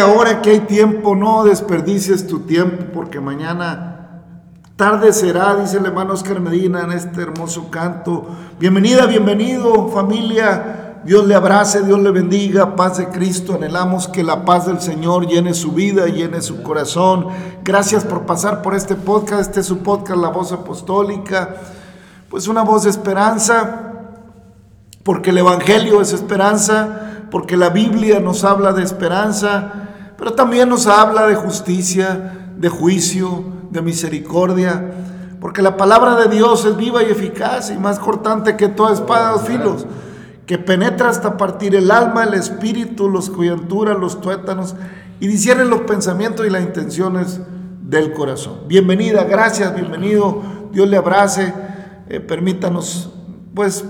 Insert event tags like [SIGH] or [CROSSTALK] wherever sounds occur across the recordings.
ahora que hay tiempo, no desperdicies tu tiempo porque mañana tarde será, dice el hermano Oscar Medina en este hermoso canto. Bienvenida, bienvenido familia. Dios le abrace, Dios le bendiga, paz de Cristo. Anhelamos que la paz del Señor llene su vida, llene su corazón. Gracias por pasar por este podcast. Este es su podcast, La Voz Apostólica. Pues una voz de esperanza, porque el Evangelio es esperanza, porque la Biblia nos habla de esperanza, pero también nos habla de justicia, de juicio, de misericordia, porque la palabra de Dios es viva y eficaz y más cortante que toda espada de filos, que penetra hasta partir el alma, el espíritu, los coyunturas, los tuétanos y discierne los pensamientos y las intenciones del corazón. Bienvenida, gracias, bienvenido, Dios le abrace, eh, permítanos pues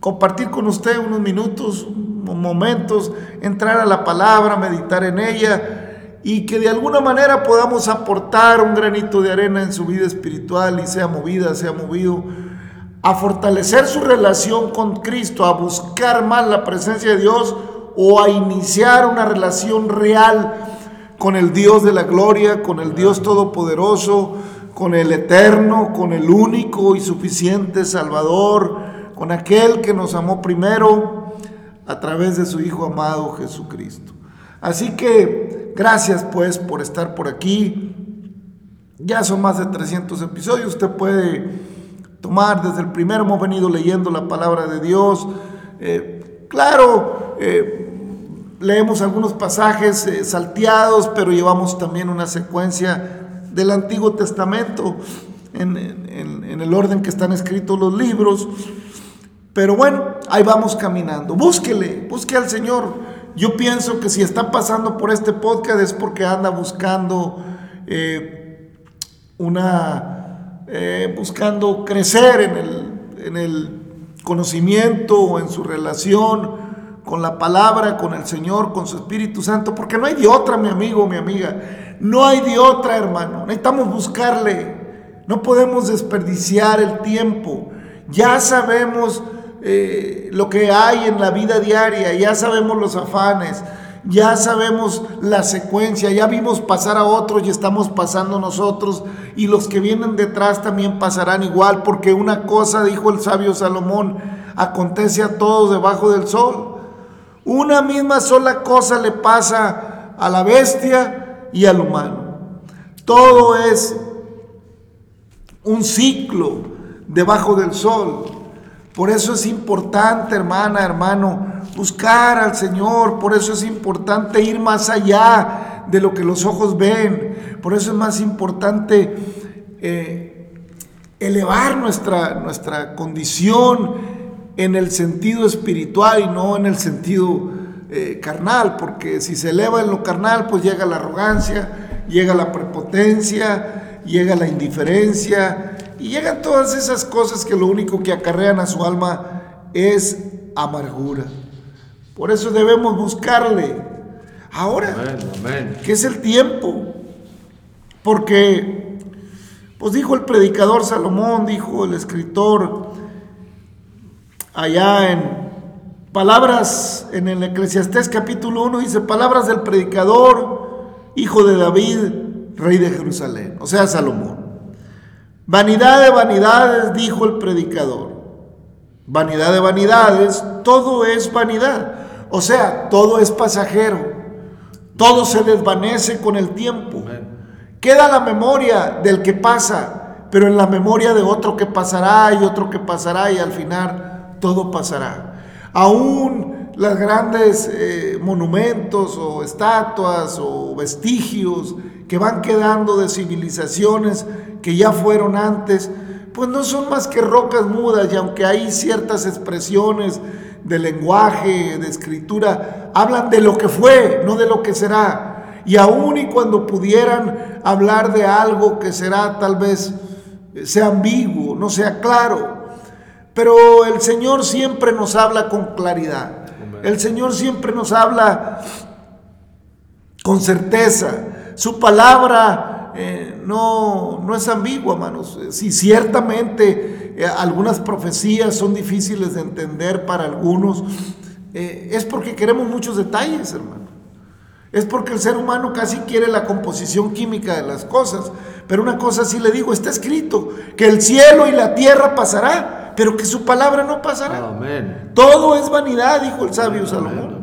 compartir con usted unos minutos, momentos, entrar a la palabra, meditar en ella y que de alguna manera podamos aportar un granito de arena en su vida espiritual y sea movida, sea movido a fortalecer su relación con Cristo, a buscar más la presencia de Dios o a iniciar una relación real con el Dios de la gloria, con el Dios todopoderoso, con el eterno, con el único y suficiente Salvador, con aquel que nos amó primero a través de su Hijo amado Jesucristo. Así que gracias pues por estar por aquí. Ya son más de 300 episodios. Usted puede tomar desde el primero hemos venido leyendo la palabra de Dios. Eh, claro, eh, leemos algunos pasajes eh, salteados, pero llevamos también una secuencia del Antiguo Testamento en, en el orden que están escritos los libros. Pero bueno, ahí vamos caminando. Búsquele, busque al Señor. Yo pienso que si está pasando por este podcast es porque anda buscando eh, una, eh, buscando crecer en el, en el conocimiento o en su relación con la palabra, con el Señor, con su Espíritu Santo, porque no hay de otra, mi amigo, mi amiga. No hay de otra, hermano. Necesitamos buscarle. No podemos desperdiciar el tiempo. Ya sabemos eh, lo que hay en la vida diaria, ya sabemos los afanes, ya sabemos la secuencia, ya vimos pasar a otros y estamos pasando nosotros y los que vienen detrás también pasarán igual, porque una cosa, dijo el sabio Salomón, acontece a todos debajo del sol. Una misma sola cosa le pasa a la bestia y al humano. Todo es un ciclo debajo del sol. Por eso es importante, hermana, hermano, buscar al Señor. Por eso es importante ir más allá de lo que los ojos ven. Por eso es más importante eh, elevar nuestra, nuestra condición en el sentido espiritual y no en el sentido eh, carnal. Porque si se eleva en lo carnal, pues llega la arrogancia, llega la prepotencia, llega la indiferencia y llegan todas esas cosas que lo único que acarrean a su alma es amargura. Por eso debemos buscarle. Ahora, que es el tiempo. Porque, pues dijo el predicador Salomón, dijo el escritor allá en palabras, en el Eclesiastés capítulo 1, dice palabras del predicador, hijo de David, rey de Jerusalén, o sea, Salomón. Vanidad de vanidades, dijo el predicador. Vanidad de vanidades, todo es vanidad. O sea, todo es pasajero. Todo se desvanece con el tiempo. Queda la memoria del que pasa, pero en la memoria de otro que pasará y otro que pasará y al final todo pasará. Aún los grandes eh, monumentos o estatuas o vestigios que van quedando de civilizaciones que ya fueron antes, pues no son más que rocas mudas y aunque hay ciertas expresiones de lenguaje, de escritura, hablan de lo que fue, no de lo que será. Y aun y cuando pudieran hablar de algo que será tal vez sea ambiguo, no sea claro, pero el Señor siempre nos habla con claridad. El Señor siempre nos habla con certeza. Su palabra eh, no, no es ambigua, hermanos. Si ciertamente eh, algunas profecías son difíciles de entender para algunos, eh, es porque queremos muchos detalles, hermano. Es porque el ser humano casi quiere la composición química de las cosas. Pero una cosa sí le digo, está escrito, que el cielo y la tierra pasará, pero que su palabra no pasará. Todo es vanidad, dijo el sabio Salomón.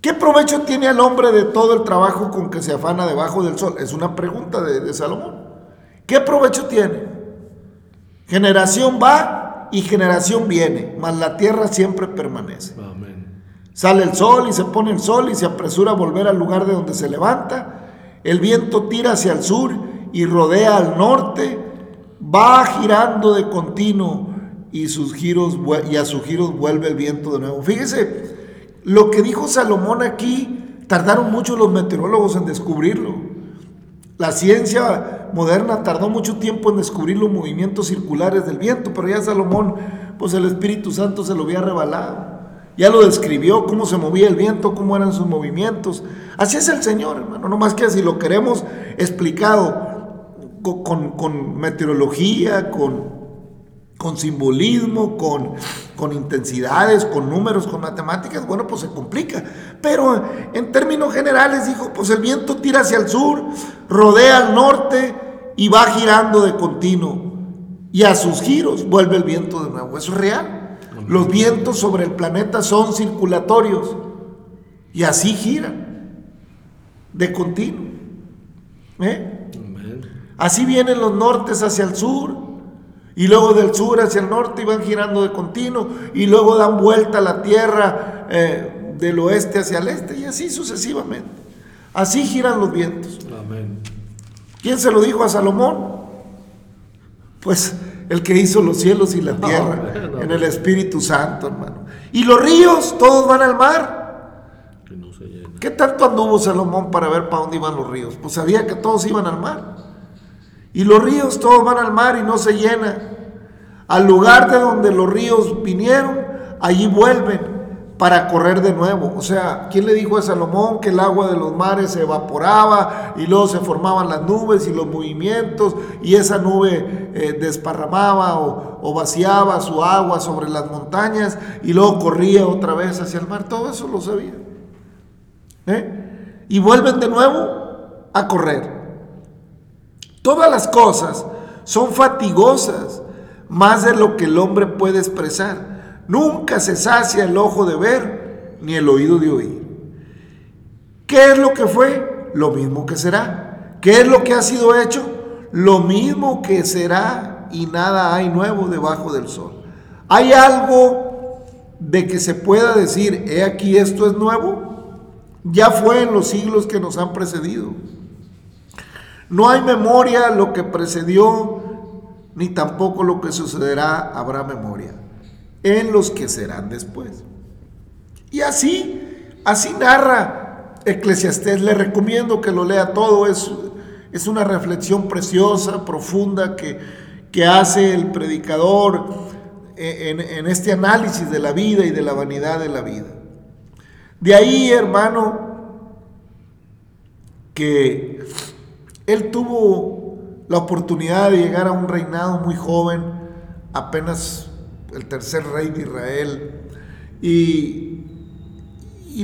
¿Qué provecho tiene al hombre de todo el trabajo con que se afana debajo del sol? Es una pregunta de, Salomón. ¿Qué provecho tiene? Generación va y generación viene, mas la tierra siempre permanece. Sale el sol y se pone el sol y se apresura a volver al lugar de donde se levanta. El viento tira hacia el sur y rodea al norte. Va girando de continuo y, sus giros, y a sus giros vuelve el viento de nuevo. Fíjese, lo que dijo Salomón aquí, tardaron mucho los meteorólogos en descubrirlo. La ciencia moderna tardó mucho tiempo en descubrir los movimientos circulares del viento, pero ya Salomón, pues el Espíritu Santo se lo había revelado. Ya lo describió, cómo se movía el viento, cómo eran sus movimientos. Así es el Señor, hermano. No más que así lo queremos explicado con, con meteorología, con con simbolismo, con, con intensidades, con números, con matemáticas, bueno, pues se complica. Pero en términos generales dijo, pues el viento tira hacia el sur, rodea al norte y va girando de continuo. y a sus giros vuelve el viento de nuevo. Eso es real. Los vientos sobre el planeta son circulatorios y así giran de continuo. ¿Eh? Así vienen los nortes hacia el sur y luego del sur hacia el norte y van girando de continuo y luego dan vuelta a la tierra eh, del oeste hacia el este y así sucesivamente. Así giran los vientos. Amén. ¿Quién se lo dijo a Salomón? Pues el que hizo los cielos y la tierra en el Espíritu Santo, hermano. Y los ríos, todos van al mar. ¿Qué tanto anduvo Salomón para ver para dónde iban los ríos? Pues sabía que todos iban al mar. Y los ríos todos van al mar y no se llenan. Al lugar de donde los ríos vinieron, allí vuelven para correr de nuevo. O sea, ¿quién le dijo a Salomón que el agua de los mares se evaporaba y luego se formaban las nubes y los movimientos y esa nube eh, desparramaba o, vaciaba su agua sobre las montañas y luego corría otra vez hacia el mar? Todo eso lo sabía. ¿Eh? Y vuelven de nuevo a correr. Todas las cosas son fatigosas más de lo que el hombre puede expresar Nunca se sacia el ojo de ver ni el oído de oír. ¿Qué es lo que fue? Lo mismo que será. ¿Qué es lo que ha sido hecho? Lo mismo que será y nada hay nuevo debajo del sol. ¿Hay algo de que se pueda decir, he aquí esto es nuevo? Ya fue en los siglos que nos han precedido. No hay memoria lo que precedió, ni tampoco lo que sucederá habrá memoria en los que serán después. Y así, así narra Eclesiastés. Le recomiendo que lo lea todo. Es, es una reflexión preciosa, profunda que, que hace el predicador en, en este análisis de la vida y de la vanidad de la vida. De ahí, hermano, que él tuvo la oportunidad de llegar a un reinado muy joven, apenas el tercer rey de Israel. Y,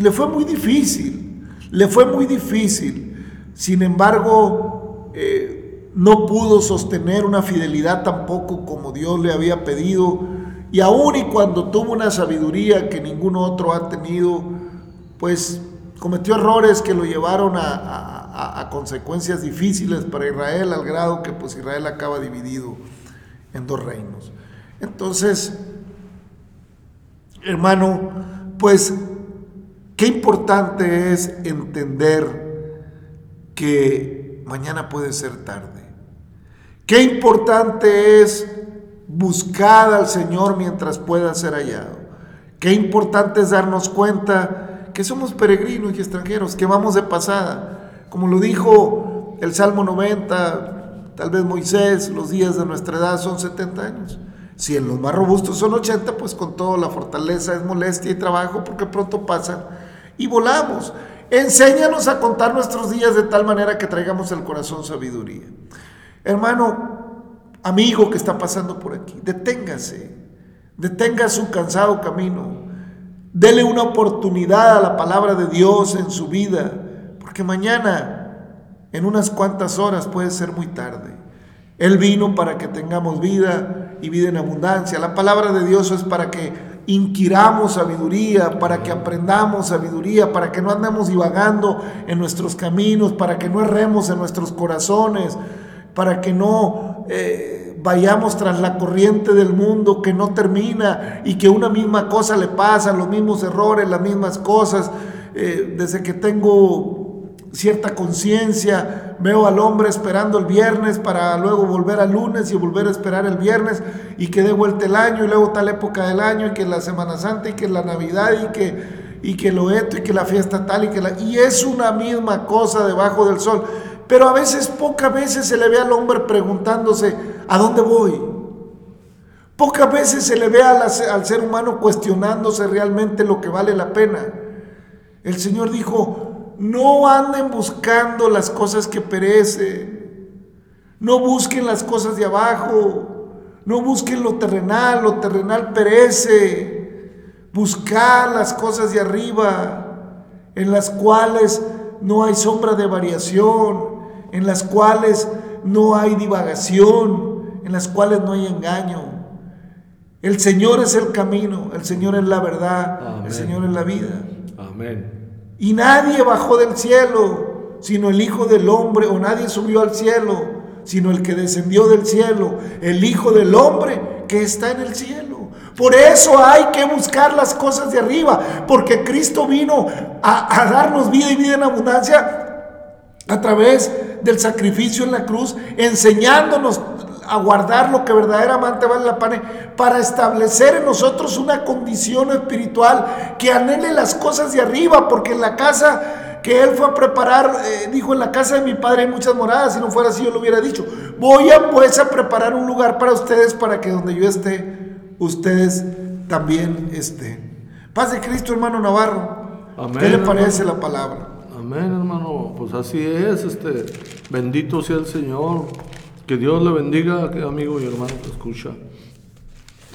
le fue muy difícil, le fue muy difícil. Sin embargo, eh, no pudo sostener una fidelidad tampoco como Dios le había pedido. Y aún y cuando tuvo una sabiduría que ningún otro ha tenido, pues cometió errores que lo llevaron a, consecuencias difíciles para Israel, al grado que pues Israel acaba dividido en dos reinos. Entonces, hermano, pues qué importante es entender que mañana puede ser tarde. Qué importante es buscar al Señor mientras pueda ser hallado. Qué importante es darnos cuenta que somos peregrinos y extranjeros, que vamos de pasada. Como lo dijo el Salmo 90, tal vez Moisés, los días de nuestra edad son 70 años. Si en los más robustos son 80, pues con toda la fortaleza es molestia y trabajo porque pronto pasan y volamos. Enséñanos a contar nuestros días de tal manera que traigamos el corazón sabiduría. Hermano, amigo que está pasando por aquí, deténgase, detenga su cansado camino, dele una oportunidad a la palabra de Dios en su vida, porque mañana, en unas cuantas horas, puede ser muy tarde. Él vino para que tengamos vida y vida en abundancia. La palabra de Dios es para que inquiramos sabiduría, para que aprendamos sabiduría, para que no andemos divagando en nuestros caminos, para que no erremos en nuestros corazones, para que no eh, vayamos tras la corriente del mundo que no termina y que una misma cosa le pasa, los mismos errores, las mismas cosas. Eh, desde que tengo cierta conciencia, veo al hombre esperando el viernes para luego volver al lunes y volver a esperar el viernes y que dé vuelta el año y luego tal época del año y que la Semana Santa y que la Navidad y que, y que lo esto y que la fiesta tal y que la... Y es una misma cosa debajo del sol. Pero a veces, pocas veces se le ve al hombre preguntándose, ¿a dónde voy? Pocas veces se le ve al, al ser humano cuestionándose realmente lo que vale la pena. El Señor dijo, no anden buscando las cosas que perecen. No busquen las cosas de abajo. No busquen lo terrenal. Lo terrenal perece. Buscar las cosas de arriba, en las cuales no hay sombra de variación, en las cuales no hay divagación, en las cuales no hay engaño. El Señor es el camino, el Señor es la verdad, Amén. el Señor es la vida. Amén. Y nadie bajó del cielo, sino el Hijo del Hombre, o nadie subió al cielo, sino el que descendió del cielo, el Hijo del Hombre que está en el cielo. Por eso hay que buscar las cosas de arriba, porque Cristo vino a, a darnos vida y vida en abundancia a través del sacrificio en la cruz, enseñándonos a guardar lo que verdaderamente vale la pena, para establecer en nosotros una condición espiritual que anhele las cosas de arriba, porque en la casa que él fue a preparar, eh, dijo, en la casa de mi padre hay muchas moradas, si no fuera así yo lo hubiera dicho, voy a pues a preparar un lugar para ustedes, para que donde yo esté, ustedes también estén. Paz de Cristo, hermano Navarro. Amén, ¿Qué le hermano. parece la palabra? Amén, hermano. Pues así es, este, bendito sea el Señor. Que Dios le bendiga, amigo y hermano que escucha.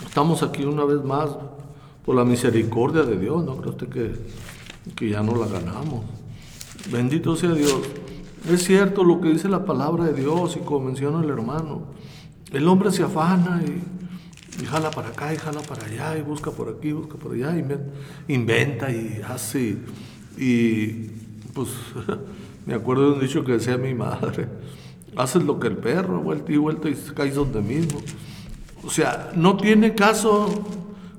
Estamos aquí una vez más por la misericordia de Dios, no creo usted que, que ya no la ganamos. Bendito sea Dios. Es cierto lo que dice la palabra de Dios y como menciona el hermano. El hombre se afana y, y jala para acá y jala para allá y busca por aquí, busca por allá, y inven- inventa y hace. Y pues [LAUGHS] me acuerdo de un dicho que decía mi madre, haces lo que el perro, vuelta y vuelta y caes donde mismo. O sea, no tiene caso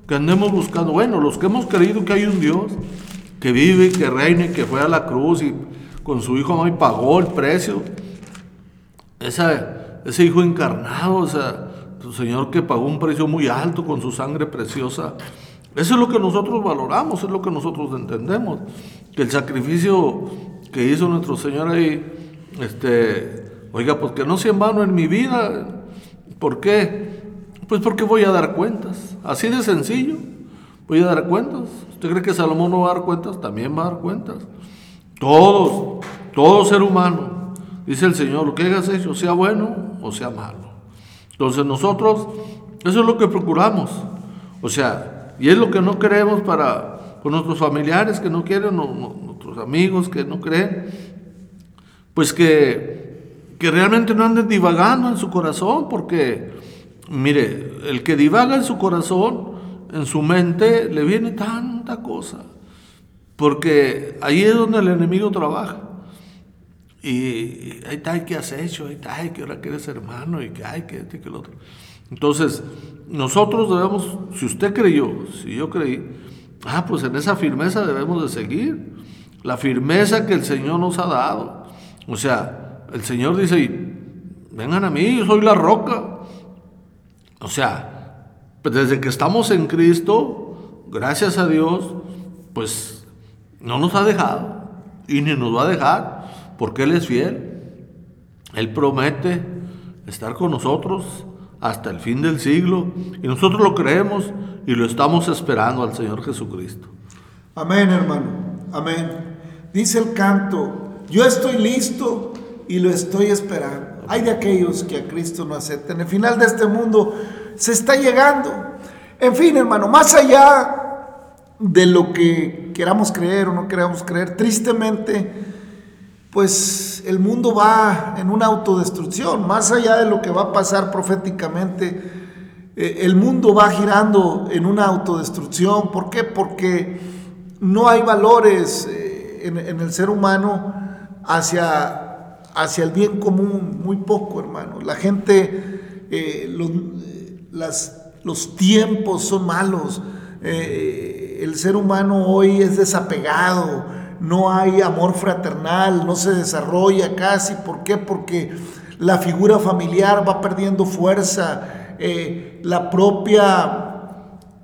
que andemos buscando, bueno, los que hemos creído que hay un Dios que vive, y que reina y que fue a la cruz y con su hijo y pagó el precio, esa- ese hijo encarnado, o sea, su Señor que pagó un precio muy alto con su sangre preciosa. Eso es lo que nosotros valoramos, es lo que nosotros entendemos. Que el sacrificio que hizo nuestro Señor ahí, este, oiga, pues que no sea en vano en mi vida. ¿Por qué? Pues porque voy a dar cuentas. Así de sencillo. Voy a dar cuentas. ¿Usted cree que Salomón no va a dar cuentas? También va a dar cuentas. Todos, todo ser humano, dice el Señor, lo que hayas hecho, sea bueno o sea malo. Entonces nosotros, eso es lo que procuramos. O sea, y es lo que no queremos para con nuestros familiares que no quieren, nuestros amigos que no creen, pues que, que realmente no anden divagando en su corazón, porque, mire, el que divaga en su corazón, en su mente, le viene tanta cosa. Porque ahí es donde el enemigo trabaja. Y ahí está, que has hecho, ahí está, que ahora que eres hermano, y que hay que este que el otro. Entonces, nosotros debemos, si usted creyó, si yo creí, ah, pues en esa firmeza debemos de seguir. La firmeza que el Señor nos ha dado. O sea, el Señor dice, vengan a mí, yo soy la roca. O sea, pues desde que estamos en Cristo, gracias a Dios, pues no nos ha dejado y ni nos va a dejar porque Él es fiel. Él promete estar con nosotros hasta el fin del siglo y nosotros lo creemos y lo estamos esperando al Señor Jesucristo. Amén, hermano. Amén. Dice el canto, yo estoy listo y lo estoy esperando. Hay de aquellos que a Cristo no aceptan. El final de este mundo se está llegando. En fin, hermano, más allá de lo que queramos creer o no queramos creer, tristemente, pues el mundo va en una autodestrucción. Más allá de lo que va a pasar proféticamente, eh, el mundo va girando en una autodestrucción. ¿Por qué? Porque no hay valores eh, en, en el ser humano hacia, hacia el bien común, muy poco, hermano. La gente, eh, los, las- los tiempos son malos. Eh, el ser humano hoy es desapegado, no hay amor fraternal, no se desarrolla casi. ¿Por qué? Porque la figura familiar va perdiendo fuerza, eh, la propia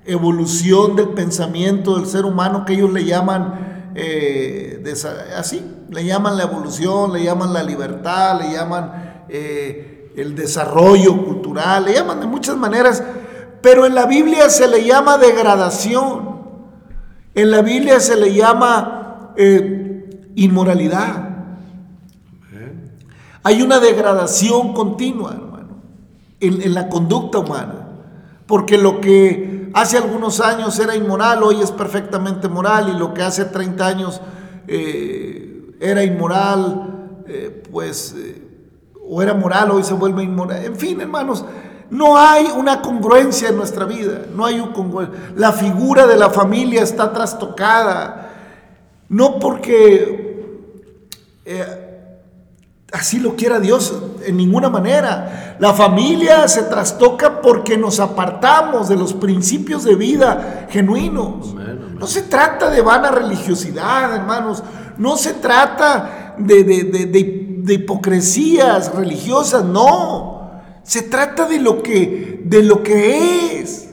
evolución del pensamiento del ser humano que ellos le llaman eh, así, le llaman la evolución, le llaman la libertad, le llaman eh, el desarrollo cultural, le llaman de muchas maneras, pero en la Biblia se le llama degradación, en la Biblia se le llama eh, inmoralidad. Hay una degradación continua, hermano, en la conducta humana. Porque lo que hace algunos años era inmoral, hoy es perfectamente moral, y lo que hace 30 años eh, era inmoral, eh, pues, eh, o era moral, hoy se vuelve inmoral. En fin, hermanos, no hay una congruencia en nuestra vida, no hay un congruencia. La figura de la familia está trastocada, no porque así lo quiera Dios en ninguna manera. La familia se trastoca porque nos apartamos de los principios de vida genuinos. No se trata de vana religiosidad, hermanos. No se trata de, de hipocresías religiosas, no. Se trata de lo que, de lo que es,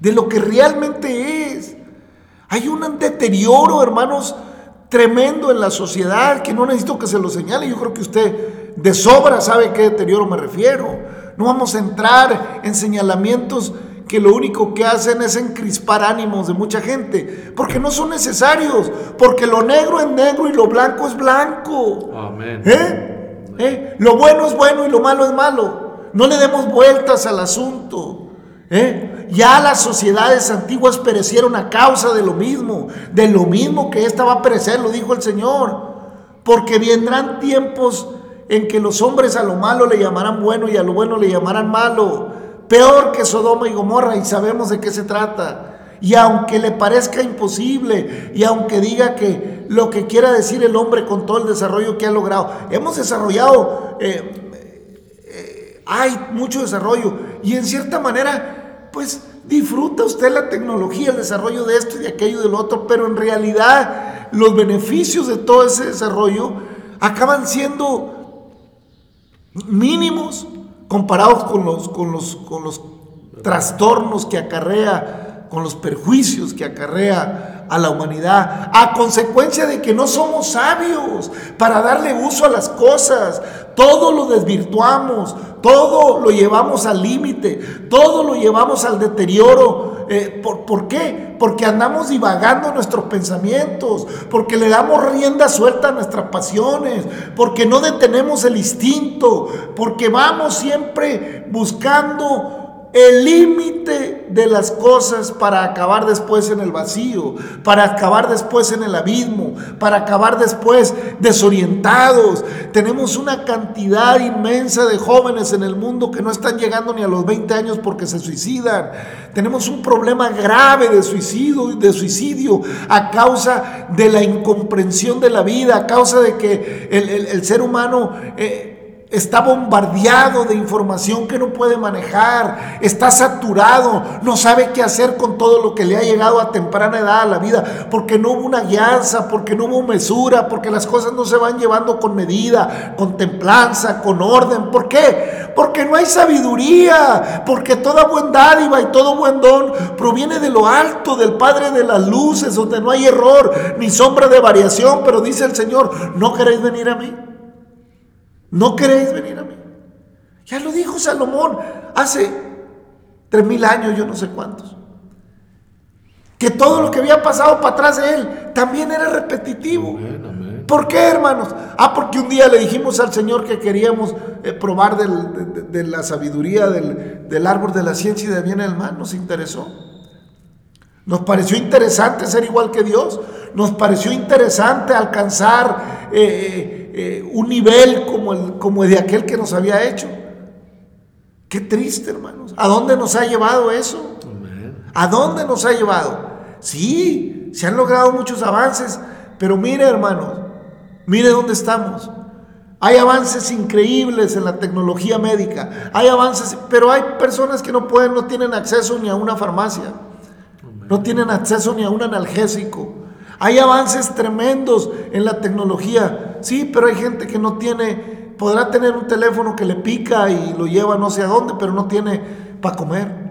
de lo que realmente es. Hay un deterioro, hermanos, tremendo en la sociedad que no necesito que se lo señale. Yo creo que usted de sobra sabe a qué deterioro me refiero. No vamos a entrar en señalamientos que lo único que hacen es encrispar ánimos de mucha gente, porque no son necesarios, porque lo negro es negro y lo blanco es blanco. Amén. ¿Eh? ¿Eh? Lo bueno es bueno y lo malo es malo. No le demos vueltas al asunto. ¿eh? Ya las sociedades antiguas perecieron a causa de lo mismo, de lo mismo que esta va a perecer, lo dijo el Señor. Porque vendrán tiempos en que los hombres a lo malo le llamarán bueno y a lo bueno le llamarán malo. Peor que Sodoma y Gomorra y sabemos de qué se trata. Y aunque le parezca imposible, y aunque diga que lo que quiera decir el hombre con todo el desarrollo que ha logrado, hemos desarrollado eh, hay mucho desarrollo y en cierta manera, pues disfruta usted la tecnología, el desarrollo de esto y de aquello y de lo otro, pero en realidad los beneficios de todo ese desarrollo acaban siendo mínimos comparados con los, con los, con los trastornos que acarrea, con los perjuicios que acarrea a la humanidad, a consecuencia de que no somos sabios para darle uso a las cosas. Todo lo desvirtuamos, todo lo llevamos al límite, todo lo llevamos al deterioro. Eh, ¿por, ¿por, qué? Porque andamos divagando nuestros pensamientos, porque le damos rienda suelta a nuestras pasiones, porque no detenemos el instinto, porque vamos siempre buscando el límite de las cosas para acabar después en el vacío, para acabar después en el abismo, para acabar después desorientados. Tenemos una cantidad inmensa de jóvenes en el mundo que no están llegando ni a los 20 años porque se suicidan. Tenemos un problema grave de suicidio, de suicidio a causa de la incomprensión de la vida, a causa de que el, ser humano... Eh, está bombardeado de información que no puede manejar, está saturado, no sabe qué hacer con todo lo que le ha llegado a temprana edad a la vida, porque no hubo una guianza, porque no hubo mesura, porque las cosas no se van llevando con medida, con templanza, con orden. ¿Por qué? Porque no hay sabiduría, porque toda buen dádiva y todo buen don proviene de lo alto, del Padre de las luces, donde no hay error ni sombra de variación, pero dice el Señor, ¿no queréis venir a mí? ¿No queréis venir a mí? Ya lo dijo Salomón hace tres mil años, yo no sé cuántos. Que todo lo que había pasado para atrás de él también era repetitivo. ¿Por qué, hermanos? Ah, porque un día le dijimos al Señor que queríamos eh, probar de, la sabiduría del, del, árbol de la ciencia y de bien y del mal. Nos interesó. Nos pareció interesante ser igual que Dios. Nos pareció interesante alcanzar eh, eh, un nivel como el, como el de aquel que nos había hecho. Qué triste, hermanos. ¿A dónde nos ha llevado eso? ¿A dónde nos ha llevado? Sí, se han logrado muchos avances, pero mire, hermanos, mire dónde estamos. Hay avances increíbles en la tecnología médica. Hay avances, pero hay personas que no pueden, no tienen acceso ni a una farmacia. No tienen acceso ni a un analgésico. Hay avances tremendos en la tecnología. Sí, pero hay gente que no tiene, podrá tener un teléfono que le pica y lo lleva no sé a dónde, pero no tiene para comer.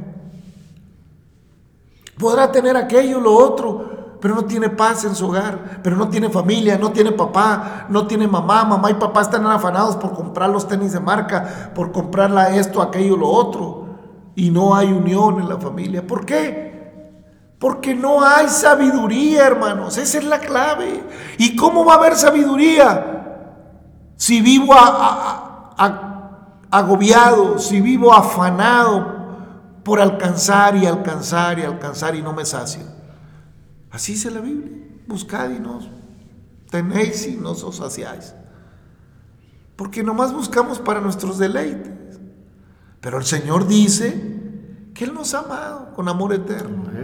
Podrá tener aquello, lo otro, pero no tiene paz en su hogar, pero no tiene familia, no tiene papá, no tiene mamá, mamá y papá están afanados por comprar los tenis de marca, por comprarla esto, aquello, lo otro, y no hay unión en la familia. ¿Por qué? Porque no hay sabiduría, hermanos. Esa es la clave. ¿Y cómo va a haber sabiduría? Si vivo agobiado, si vivo afanado por alcanzar y alcanzar y alcanzar y no me sacio. Así dice la Biblia. Buscad y no tenéis y no os saciáis. Porque nomás buscamos para nuestros deleites. Pero el Señor dice que Él nos ha amado con amor eterno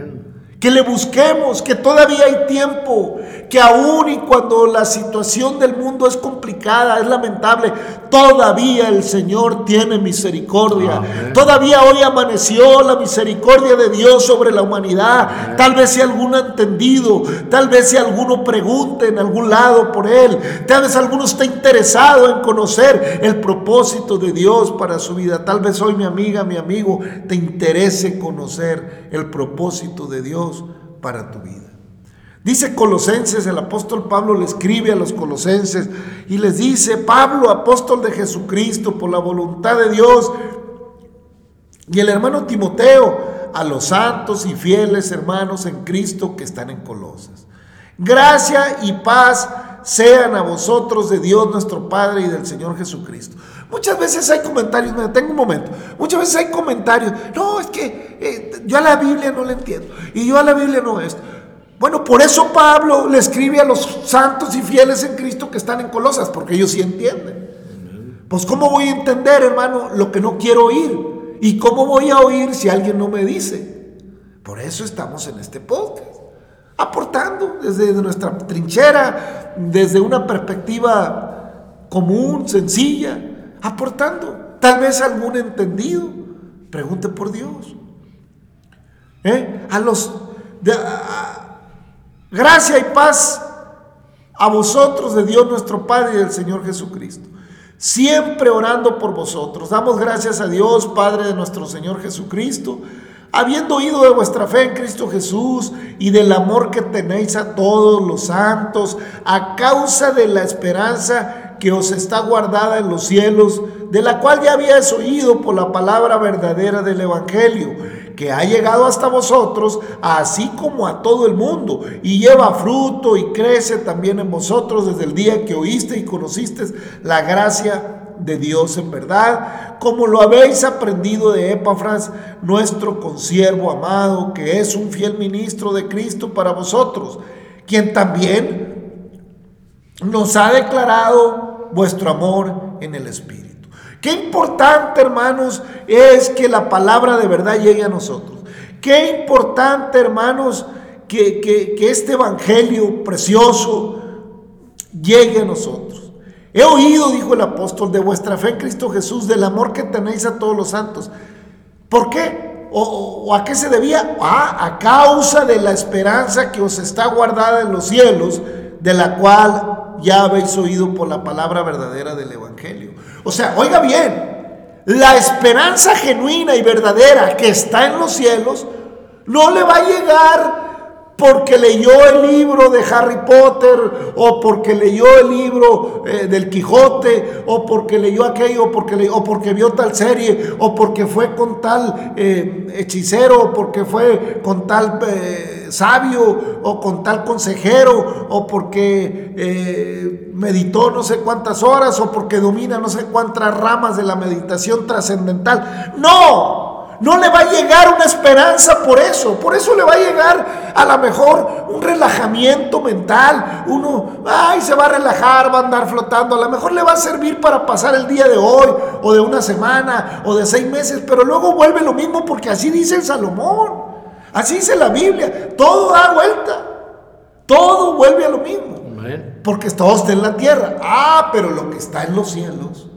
que le busquemos, que todavía hay tiempo, que aún y cuando la situación del mundo es complicada, es lamentable, todavía el Señor tiene misericordia. Todavía hoy amaneció la misericordia de Dios sobre la humanidad. Tal vez si alguno ha entendido, tal vez si alguno pregunte en algún lado por él, tal vez alguno esté interesado en conocer el propósito de Dios para su vida. Tal vez hoy mi amiga, mi amigo, te interese conocer el propósito de Dios para tu vida. Dice Colosenses, el apóstol Pablo le escribe a los colosenses y les dice, Pablo, apóstol de Jesucristo, por la voluntad de Dios, y el hermano Timoteo, a los santos y fieles hermanos en Cristo que están en Colosas. Gracia y paz sean a vosotros de Dios nuestro Padre y del Señor Jesucristo. Muchas veces hay comentarios, me tengo un momento, muchas veces hay comentarios, no, es que eh, yo a la Biblia no le entiendo y yo a la Biblia no esto. Bueno, por eso Pablo le escribe a los santos y fieles en Cristo que están en Colosas, porque ellos sí entienden. Pues ¿cómo voy a entender, hermano, lo que no quiero oír? ¿Y cómo voy a oír si alguien no me dice? Por eso estamos en este podcast, aportando desde nuestra trinchera, desde una perspectiva común, sencilla, aportando. Tal vez algún entendido pregunte por Dios. ¿Eh? A los gracia y paz a vosotros de Dios nuestro Padre y del Señor Jesucristo. Siempre orando por vosotros. Damos gracias a Dios, Padre de nuestro Señor Jesucristo, habiendo oído de vuestra fe en Cristo Jesús y del amor que tenéis a todos los santos, a causa de la esperanza que os está guardada en los cielos, de la cual ya habíais oído por la palabra verdadera del Evangelio, que ha llegado hasta vosotros, así como a todo el mundo, y lleva fruto y crece también en vosotros desde el día que oíste y conociste la gracia de Dios en verdad, como lo habéis aprendido de Epafras, nuestro consiervo amado, que es un fiel ministro de Cristo para vosotros, quien también nos ha declarado vuestro amor en el Espíritu. Qué importante, hermanos, es que la palabra de verdad llegue a nosotros. Qué importante, hermanos, que, que este Evangelio precioso llegue a nosotros. He oído, dijo el apóstol, de vuestra fe en Cristo Jesús, del amor que tenéis a todos los santos. ¿Por qué? ¿O, a qué se debía? Ah, a causa de la esperanza que os está guardada en los cielos, de la cual ya habéis oído por la palabra verdadera del Evangelio. O sea, oiga bien, la esperanza genuina y verdadera que está en los cielos no le va a llegar porque leyó el libro de Harry Potter, o porque leyó el libro eh, del Quijote, o porque leyó aquello, o porque, o porque vio tal serie, o porque fue con tal eh, hechicero, o porque fue con tal eh, sabio, o con tal consejero, o porque meditó no sé cuántas horas, o porque domina no sé cuántas ramas de la meditación trascendental. No, no le va a llegar una esperanza por eso. Por eso le va a llegar a lo mejor un relajamiento mental. Uno, ay, se va a relajar, va a andar flotando. A lo mejor le va a servir para pasar el día de hoy, o de una semana, o de seis meses. Pero luego vuelve lo mismo porque así dice el Salomón. Así dice la Biblia. Todo da vuelta. Todo vuelve a lo mismo. Porque todo está en la tierra. Ah, pero lo que está en los cielos,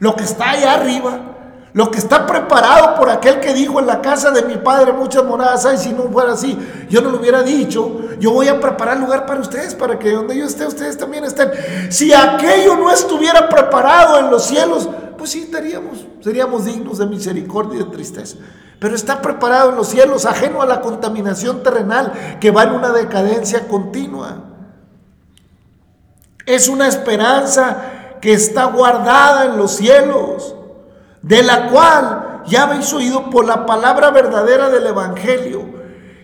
lo que está allá arriba, lo que está preparado por aquel que dijo en la casa de mi padre muchas moradas hay, si no fuera así, yo no lo hubiera dicho. Yo voy a preparar lugar para ustedes, para que donde yo esté, ustedes también estén. Si aquello no estuviera preparado en los cielos, pues sí estaríamos, seríamos dignos de misericordia y de tristeza. Pero está preparado en los cielos, ajeno a la contaminación terrenal que va en una decadencia continua. Es una esperanza que está guardada en los cielos de la cual ya habéis oído por la palabra verdadera del Evangelio.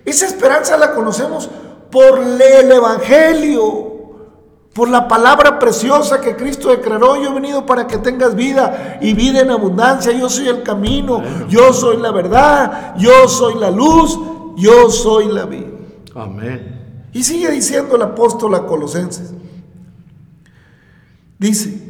Esa esperanza la conocemos por el Evangelio, por la palabra preciosa que Cristo declaró. Yo he venido para que tengas vida y vida en abundancia. Yo soy el camino, yo soy la verdad, yo soy la luz, yo soy la vida. Amén. Y sigue diciendo el apóstol a Colosenses. Dice,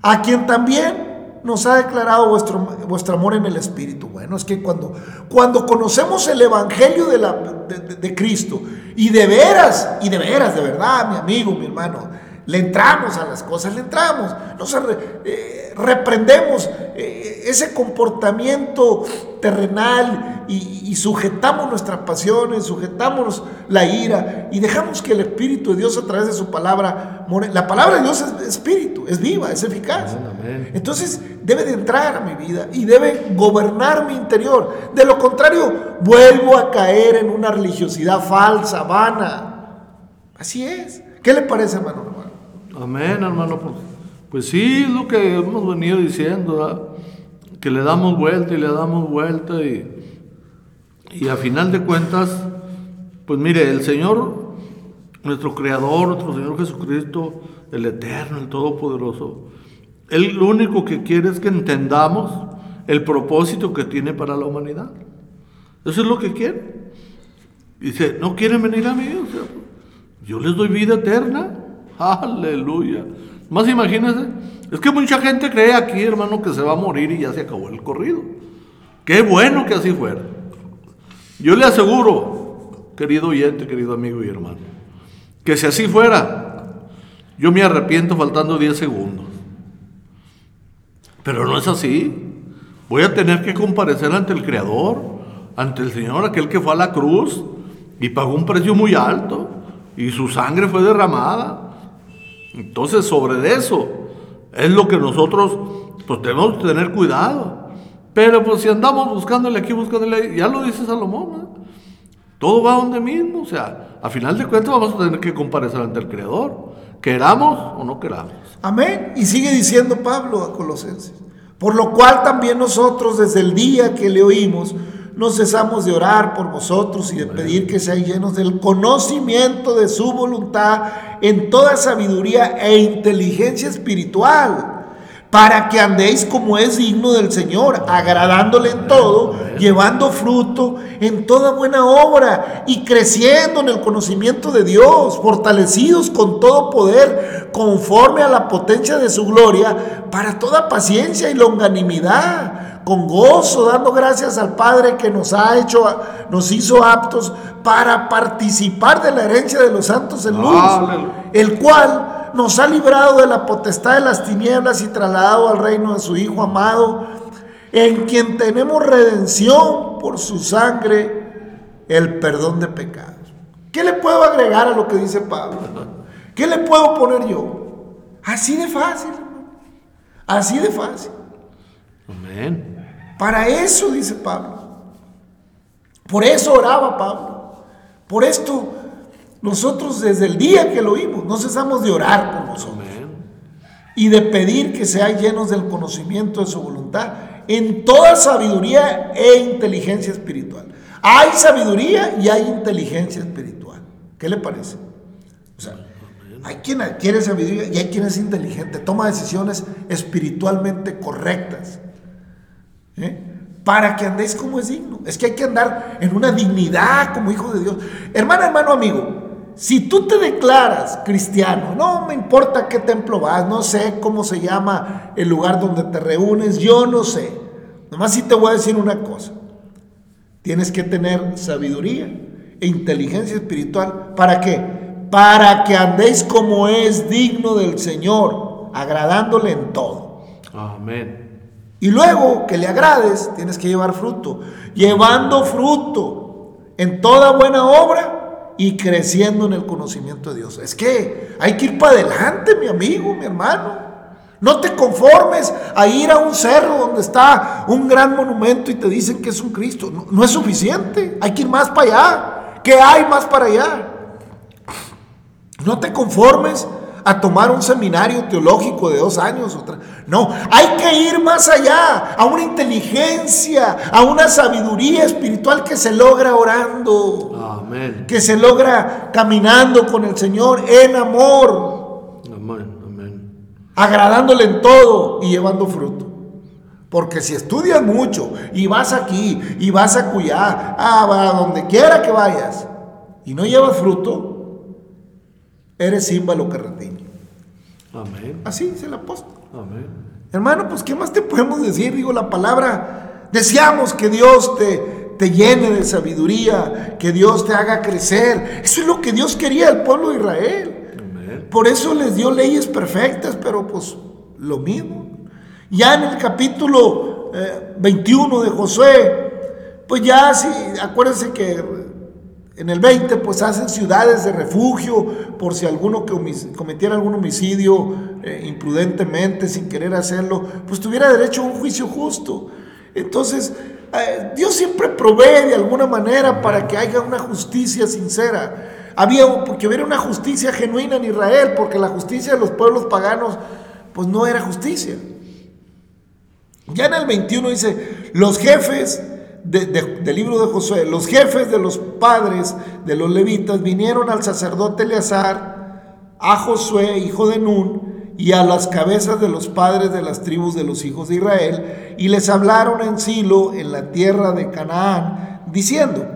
a quien también nos ha declarado vuestro, vuestro amor en el Espíritu. Bueno, es que cuando, cuando conocemos el Evangelio de, la, de, de- de Cristo y de veras, y de veras, de verdad, mi amigo, mi hermano, le entramos a las cosas, le entramos, nos eh, reprendemos eh, ese comportamiento terrenal y, y sujetamos nuestras pasiones, sujetamos la ira y dejamos que el Espíritu de Dios a través de su palabra, more- la palabra de Dios es espíritu, es viva, es eficaz. Entonces debe de entrar a mi vida y debe gobernar mi interior. De lo contrario, vuelvo a caer en una religiosidad falsa, vana. Así es. ¿Qué le parece, hermano? Amén, hermano. Pues, sí, es lo que hemos venido diciendo, que le damos vuelta y le damos vuelta y, y a final de cuentas, pues mire, el Señor, nuestro Creador, nuestro Señor Jesucristo, el Eterno, el Todopoderoso, Él lo único que quiere es que entendamos el propósito que tiene para la humanidad. Eso es lo que quiere. Dice, ¿no quieren venir a mí? O sea, yo les doy vida eterna. Aleluya. Más imagínense. Es que mucha gente cree aquí, hermano, que se va a morir y ya se acabó el corrido. Qué bueno que así fuera. Yo le aseguro, querido oyente, querido amigo y hermano, que si así fuera, yo me arrepiento faltando 10 segundos. Pero no es así. Voy a tener que comparecer ante el Creador, ante el Señor, aquel que fue a la cruz y pagó un precio muy alto y su sangre fue derramada. Entonces, sobre eso es lo que nosotros pues debemos tener cuidado. Pero pues si andamos buscándole aquí, buscándole ya lo dice Salomón, todo va donde mismo. O sea, a final de cuentas vamos a tener que comparecer ante el Creador, queramos o no queramos. Amén. Y sigue diciendo Pablo a Colosenses. Por lo cual también nosotros desde el día que le oímos, no cesamos de orar por vosotros y de pedir que seáis llenos del conocimiento de su voluntad en toda sabiduría e inteligencia espiritual, para que andéis como es digno del Señor, agradándole en todo, llevando fruto en toda buena obra y creciendo en el conocimiento de Dios, fortalecidos con todo poder, conforme a la potencia de su gloria, para toda paciencia y longanimidad, con gozo, dando gracias al Padre que nos ha hecho, nos hizo aptos para participar de la herencia de los santos en luz, el cual nos ha librado de la potestad de las tinieblas y trasladado al reino de su Hijo amado, en quien tenemos redención por su sangre, el perdón de pecados. ¿Qué le puedo agregar a lo que dice Pablo? ¿Qué le puedo poner yo? Así de fácil. Así de fácil. Amén. Para eso, dice Pablo. Por eso oraba Pablo. Por esto, nosotros desde el día que lo oímos, no cesamos de orar por vosotros y de pedir que seáis llenos del conocimiento de su voluntad en toda sabiduría e inteligencia espiritual. Hay sabiduría y hay inteligencia espiritual. ¿Qué le parece? O sea, hay quien adquiere sabiduría y hay quien es inteligente, toma decisiones espiritualmente correctas. ¿eh? Para que andéis como es digno. Es que hay que andar en una dignidad como hijo de Dios. Hermano, hermano, amigo, si tú te declaras cristiano, no me importa qué templo vas, no sé cómo se llama el lugar donde te reúnes, yo no sé. Nomás sí te voy a decir una cosa. Tienes que tener sabiduría e inteligencia espiritual. ¿Para qué? Para que andéis como es digno del Señor, agradándole en todo. Amén. Y luego que le agrades, tienes que llevar fruto. Llevando fruto en toda buena obra y creciendo en el conocimiento de Dios. Es que hay que ir para adelante, mi amigo, mi hermano. No te conformes a ir a un cerro donde está un gran monumento y te dicen que es un Cristo. No, es suficiente. Hay que ir más para allá. ¿Qué hay más para allá? No te conformes a tomar un seminario teológico de dos años. Otra. No, hay que ir más allá, a una inteligencia, a una sabiduría espiritual que se logra orando, Amén. que se logra caminando con el Señor en amor, Amén. Amén. agradándole en todo y llevando fruto. Porque si estudias mucho y vas aquí y vas a Cuyá, a, a donde quiera que vayas, y no llevas fruto, eres símbolo que retiñe. Amén. Así dice el apóstol. Amén. Hermano, pues ¿qué más te podemos decir? Digo, la palabra, deseamos que Dios te, te llene de sabiduría, que Dios te haga crecer. Eso es lo que Dios quería al pueblo de Israel. Por eso les dio leyes perfectas, pero pues lo mismo. Ya en el capítulo 21 eh, de Josué, pues ya, sí, acuérdense que en el 20, pues hacen ciudades de refugio por si alguno que cometiera algún homicidio eh, imprudentemente, sin querer hacerlo, pues tuviera derecho a un juicio justo. Entonces, eh, Dios siempre provee de alguna manera para que haya una justicia sincera. Había, porque hubiera una justicia genuina en Israel, porque la justicia de los pueblos paganos, pues no era justicia. Ya en el 21 dice, los jefes del libro de Josué, los jefes de los padres de los levitas vinieron al sacerdote Eleazar, a Josué, hijo de Nun, y a las cabezas de los padres de las tribus de los hijos de Israel, y les hablaron en Silo, en la tierra de Canaán, diciendo,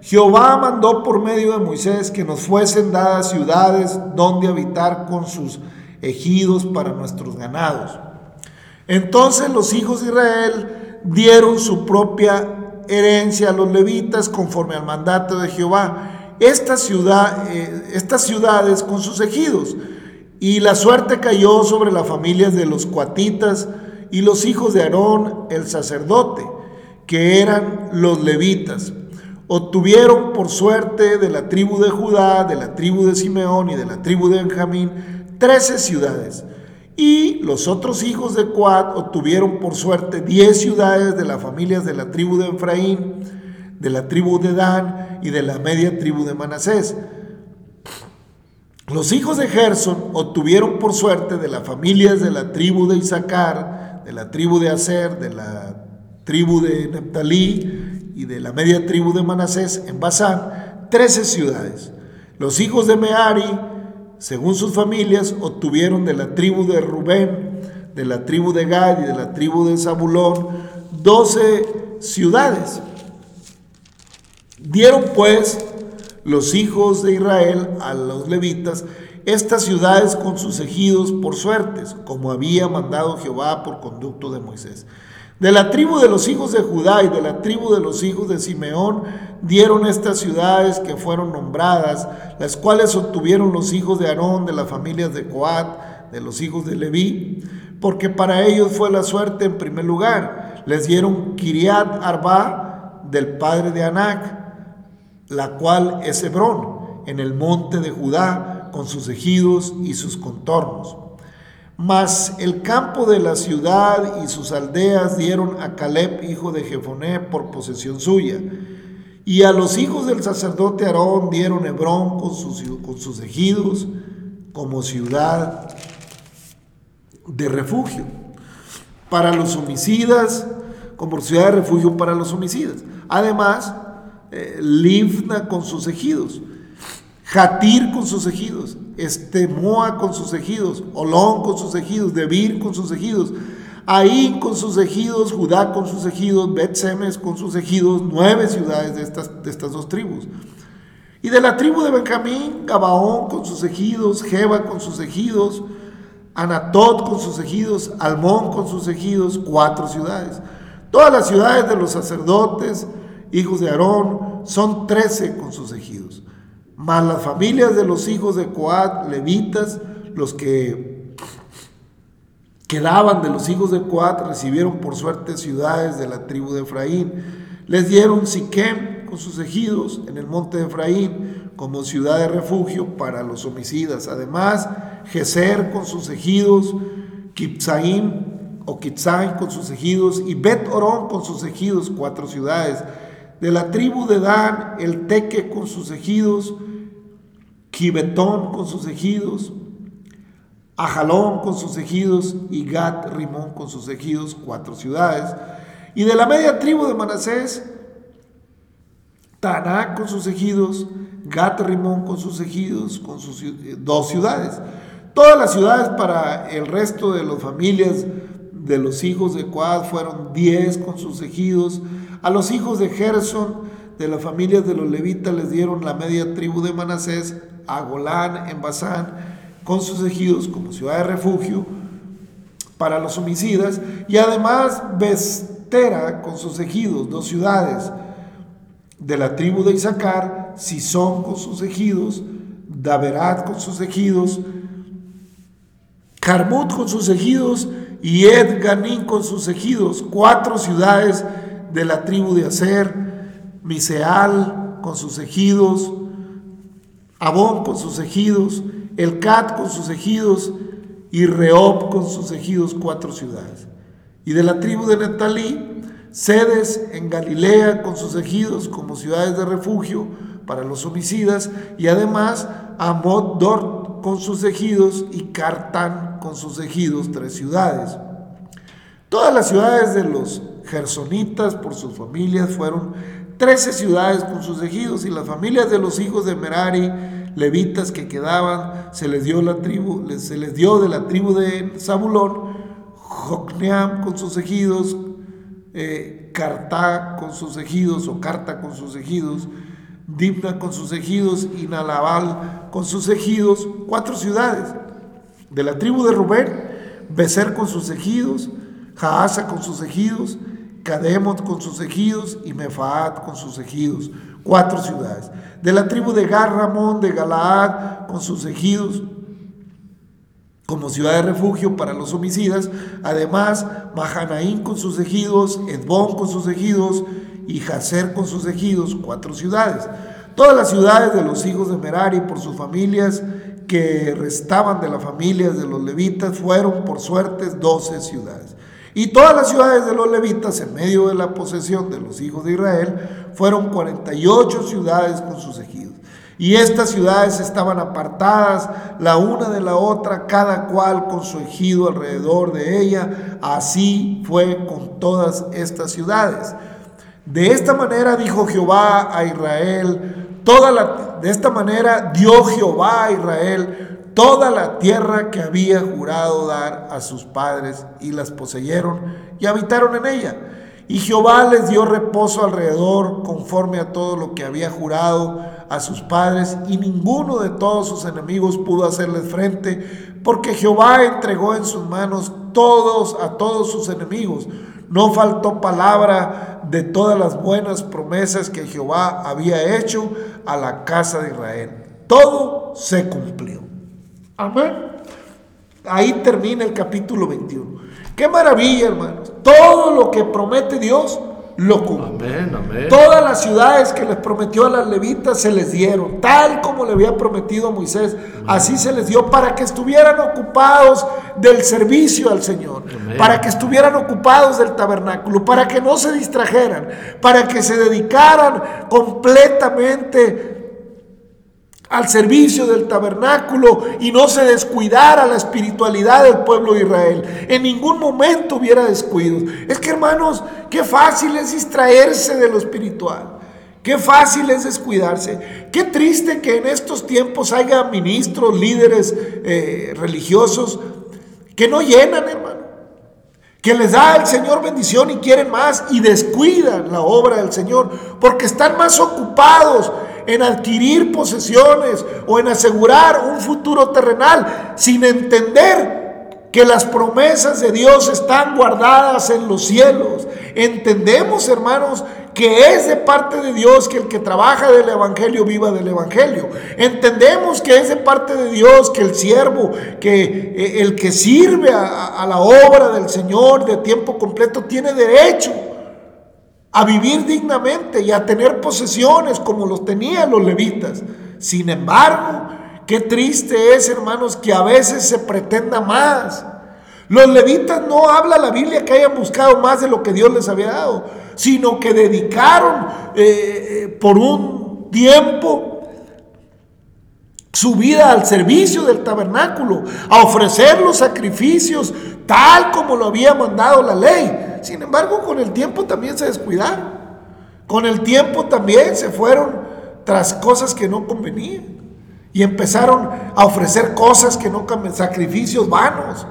Jehová mandó por medio de Moisés que nos fuesen dadas ciudades donde habitar con sus ejidos para nuestros ganados. Entonces los hijos de Israel dieron su propia herencia a los levitas conforme al mandato de Jehová. Eh, estas ciudades con sus ejidos. Y la suerte cayó sobre las familias de los cuatitas y los hijos de Aarón, el sacerdote, que eran los levitas. Obtuvieron por suerte de la tribu de Judá, de la tribu de Simeón y de la tribu de Benjamín, trece ciudades y los otros hijos de Coat obtuvieron por suerte diez ciudades de las familias de la tribu de Efraín, de la tribu de Dan y de la media tribu de Manasés. Los hijos de Gerson obtuvieron por suerte de las familias de la tribu de Isaacar, de la tribu de Aser, de la tribu de Neptalí y de la media tribu de Manasés en Basán, trece ciudades. Los hijos de Meari según sus familias, obtuvieron de la tribu de Rubén, de la tribu de Gad y de la tribu de Zabulón, doce ciudades. Dieron pues los hijos de Israel a los levitas estas ciudades con sus ejidos por suertes, como había mandado Jehová por conducto de Moisés. De la tribu de los hijos de Judá y de la tribu de los hijos de Simeón dieron estas ciudades que fueron nombradas, las cuales obtuvieron los hijos de Aarón, de las familias de Coat, de los hijos de Leví, porque para ellos fue la suerte en primer lugar. Les dieron Kiriat Arba del padre de Anac, la cual es Hebrón, en el monte de Judá, con sus ejidos y sus contornos. Mas el campo de la ciudad y sus aldeas dieron a Caleb, hijo de Jefoné, por posesión suya. Y a los hijos del sacerdote Aarón dieron Hebrón con sus, con sus ejidos como ciudad de refugio. Para los homicidas, como ciudad de refugio para los homicidas. Además, eh, Livna con sus ejidos. Jatir con sus ejidos, Estemoa con sus ejidos, Olón con sus ejidos, Debir con sus ejidos, Ahí con sus ejidos, Judá con sus ejidos, Bet-Semes con sus ejidos, nueve ciudades de estas, de estas dos tribus. Y de la tribu de Benjamín, Gabaón con sus ejidos, Jeba con sus ejidos, Anatot con sus ejidos, Almón con sus ejidos, cuatro ciudades. Todas las ciudades de los sacerdotes, hijos de Aarón, son trece con sus ejidos más las familias de los hijos de Coat, levitas, los que quedaban de los hijos de Coat, recibieron por suerte ciudades de la tribu de Efraín. Les dieron Siquem con sus ejidos en el monte de Efraín como ciudad de refugio para los homicidas. Además, Geser con sus ejidos, Kipsaim o Kitzaim con sus ejidos y Bet Orón con sus ejidos, cuatro ciudades. De la tribu de Dan, el Teque con sus ejidos, Gibetón con sus ejidos, Ajalón con sus ejidos y Gat Rimón con sus ejidos, cuatro ciudades. Y de la media tribu de Manasés, Taná con sus ejidos, Gat Rimón con sus ejidos, con sus eh, dos ciudades. Todas las ciudades para el resto de las familias de los hijos de Coad fueron diez con sus ejidos. A los hijos de Gerson, de las familias de los levitas, les dieron la media tribu de Manasés, a Golán en Basán, con sus ejidos como ciudad de refugio, para los homicidas, y además Bestera con sus ejidos, dos ciudades de la tribu de Isaacar, Sison con sus ejidos, Daverat con sus ejidos, Carmut con sus ejidos y Ed Ganín con sus ejidos, cuatro ciudades de la tribu de Aser, Miseal con sus ejidos, Abón con sus ejidos, Elcat con sus ejidos y Reob con sus ejidos, cuatro ciudades. Y de la tribu de Netalí, sedes en Galilea con sus ejidos como ciudades de refugio para los homicidas y además Amot Dort con sus ejidos y Cartán con sus ejidos, tres ciudades. Todas las ciudades de los gersonitas por sus familias fueron trece ciudades con sus ejidos y las familias de los hijos de Merari, levitas que quedaban, se les dio la tribu, se les dio de la tribu de Zabulón, Jocneam con sus ejidos, eh, con sus ejidos o Carta con sus ejidos, Dimna con sus ejidos y Nalabal con sus ejidos, cuatro ciudades. De la tribu de Rubén, Becer con sus ejidos, Jaasa con sus ejidos, Cademot con sus ejidos y Mefaat con sus ejidos, cuatro ciudades. De la tribu de Garramón, de Galaad con sus ejidos, como ciudad de refugio para los homicidas. Además, Mahanaín con sus ejidos, Edbón con sus ejidos y Jazer con sus ejidos, cuatro ciudades. Todas las ciudades de los hijos de Merari por sus familias que restaban de las familias de los levitas fueron por suertes doce ciudades. Y todas las ciudades de los levitas en medio de la posesión de los hijos de Israel fueron 48 ciudades con sus ejidos. Y estas ciudades estaban apartadas la una de la otra, cada cual con su ejido alrededor de ella. Así fue con todas estas ciudades. De esta manera dijo Jehová a Israel, toda la, de esta manera dio Jehová a Israel toda la tierra que había jurado dar a sus padres y las poseyeron y habitaron en ella. Y Jehová les dio reposo alrededor conforme a todo lo que había jurado a sus padres y ninguno de todos sus enemigos pudo hacerles frente porque Jehová entregó en sus manos todos a todos sus enemigos. No faltó palabra de todas las buenas promesas que Jehová había hecho a la casa de Israel. Todo se cumplió. Amén. Ahí termina el capítulo 21. Qué maravilla, hermanos. Todo lo que promete Dios lo cumple. Amén, amén. Todas las ciudades que les prometió a las levitas se les dieron, tal como le había prometido a Moisés, así se les dio para que estuvieran ocupados del servicio al Señor, Amén. para que estuvieran ocupados del tabernáculo, para que no se distrajeran, para que se dedicaran completamente al servicio del tabernáculo y no se descuidara la espiritualidad del pueblo de Israel. En ningún momento hubiera descuidos. Es que hermanos, qué fácil es distraerse de lo espiritual. Qué fácil es descuidarse. Qué triste que en estos tiempos haya ministros, líderes eh, religiosos que no llenan, hermano. Que les da al Señor bendición y quieren más y descuidan la obra del Señor porque están más ocupados en adquirir posesiones o en asegurar un futuro terrenal sin entender que las promesas de Dios están guardadas en los cielos. Entendemos, hermanos, que es de parte de Dios que el que trabaja del Evangelio viva del Evangelio. Entendemos que es de parte de Dios que el siervo, que eh, el que sirve a, a la obra del Señor de tiempo completo tiene derecho a vivir dignamente y a tener posesiones como los tenían los levitas. Sin embargo, qué triste es, hermanos, que a veces se pretenda más. Los levitas no habla la Biblia que hayan buscado más de lo que Dios les había dado, sino que dedicaron eh, eh, por un tiempo su vida al servicio del tabernáculo, a ofrecer los sacrificios tal como lo había mandado la ley. Sin embargo, con el tiempo también se descuidaron. Con el tiempo también se fueron tras cosas que no convenían. Y empezaron a ofrecer cosas que no sacrificios vanos.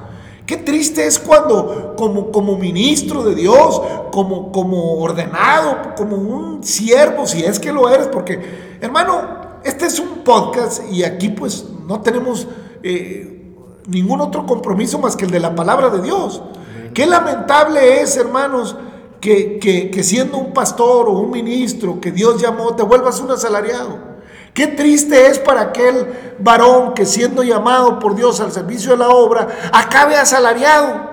Qué triste es cuando como, como ministro de Dios, como, como ordenado, como un siervo, si es que lo eres, porque hermano, este es un podcast y aquí pues no tenemos eh, ningún otro compromiso más que el de la palabra de Dios. Qué lamentable es, hermanos, que, que, que siendo un pastor o un ministro que Dios llamó, te vuelvas un asalariado. Qué triste es para aquel varón que siendo llamado por Dios al servicio de la obra, acabe asalariado.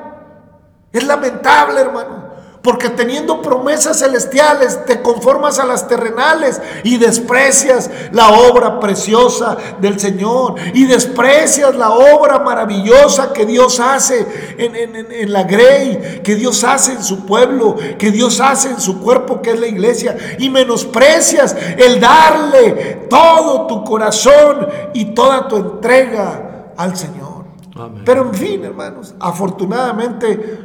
Es lamentable, hermano. Porque teniendo promesas celestiales te conformas a las terrenales y desprecias la obra preciosa del Señor y desprecias la obra maravillosa que Dios hace en, la grey, que Dios hace en su pueblo, que Dios hace en su cuerpo que es la iglesia y menosprecias el darle todo tu corazón y toda tu entrega al Señor. Pero en fin, hermanos, afortunadamente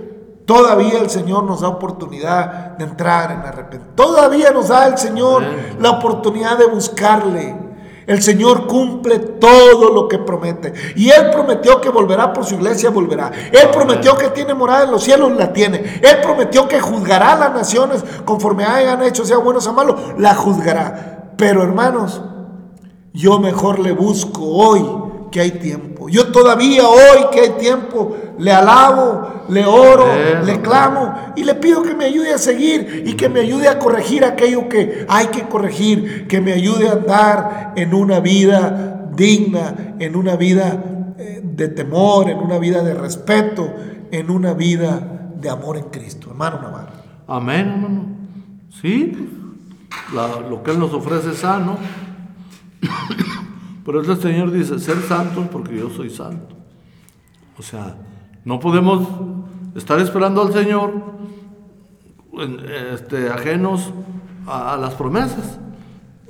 Todavía el Señor nos da oportunidad de entrar en arrepentimiento. Todavía nos da el Señor la oportunidad de buscarle. El Señor cumple todo lo que promete. Y Él prometió que volverá por su iglesia, volverá. Él prometió que tiene morada en los cielos, la tiene. Él prometió que juzgará a las naciones conforme hayan hecho, sea buenos o malos, la juzgará. Pero hermanos, yo mejor le busco hoy que hay tiempo. Yo todavía hoy que hay tiempo le alabo, le oro, le clamo y le pido que me ayude a seguir y que me ayude a corregir aquello que hay que corregir, que me ayude a andar en una vida digna, en una vida eh, de temor, en una vida de respeto, en una vida de amor en Cristo. Hermano Navarro. Amén, hermano. Sí, lo que Él nos ofrece es sano. [COUGHS] Pero el Señor dice, ser santos porque yo soy santo. O sea, no podemos estar esperando al Señor este, ajenos a, las promesas.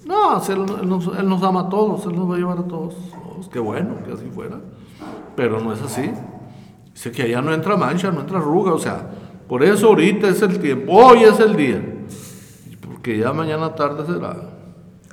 No, él, nos, ama a todos, Él nos va a llevar a todos. Oh, qué bueno que así fuera. Pero no es así. Dice que allá no entra mancha, no entra arruga. O sea, por eso ahorita es el tiempo. Hoy es el día. Porque ya mañana tarde será.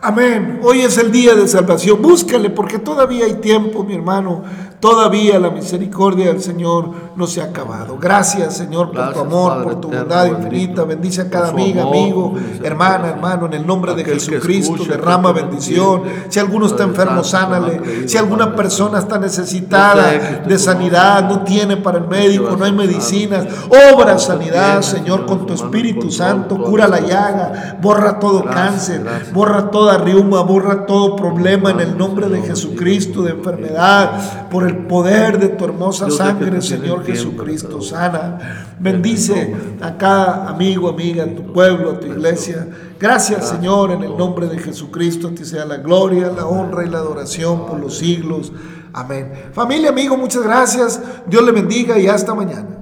Amén. Hoy es el día de salvación. Búscale porque todavía hay tiempo, mi hermano. Todavía la misericordia del Señor no se ha acabado. Gracias, Señor, por tu amor, por tu bondad infinita. Bendice a cada amiga, amigo, hermana, hermano, en el nombre de Jesucristo. Derrama bendición. Si alguno está enfermo, sánale. Si alguna persona está necesitada de sanidad, no tiene para el médico, no hay medicinas, obra sanidad, Señor, con tu Espíritu Santo. Cura la llaga, borra todo cáncer, borra toda riuma, borra todo problema en el nombre de Jesucristo, de enfermedad. Por el poder de tu hermosa sangre, Señor Jesucristo, sana. Bendice a cada amigo, amiga, a tu pueblo, a tu iglesia. Gracias, Señor, en el nombre de Jesucristo. A ti sea la gloria, la honra y la adoración por los siglos. Amén. Familia, amigo, muchas gracias. Dios le bendiga y hasta mañana.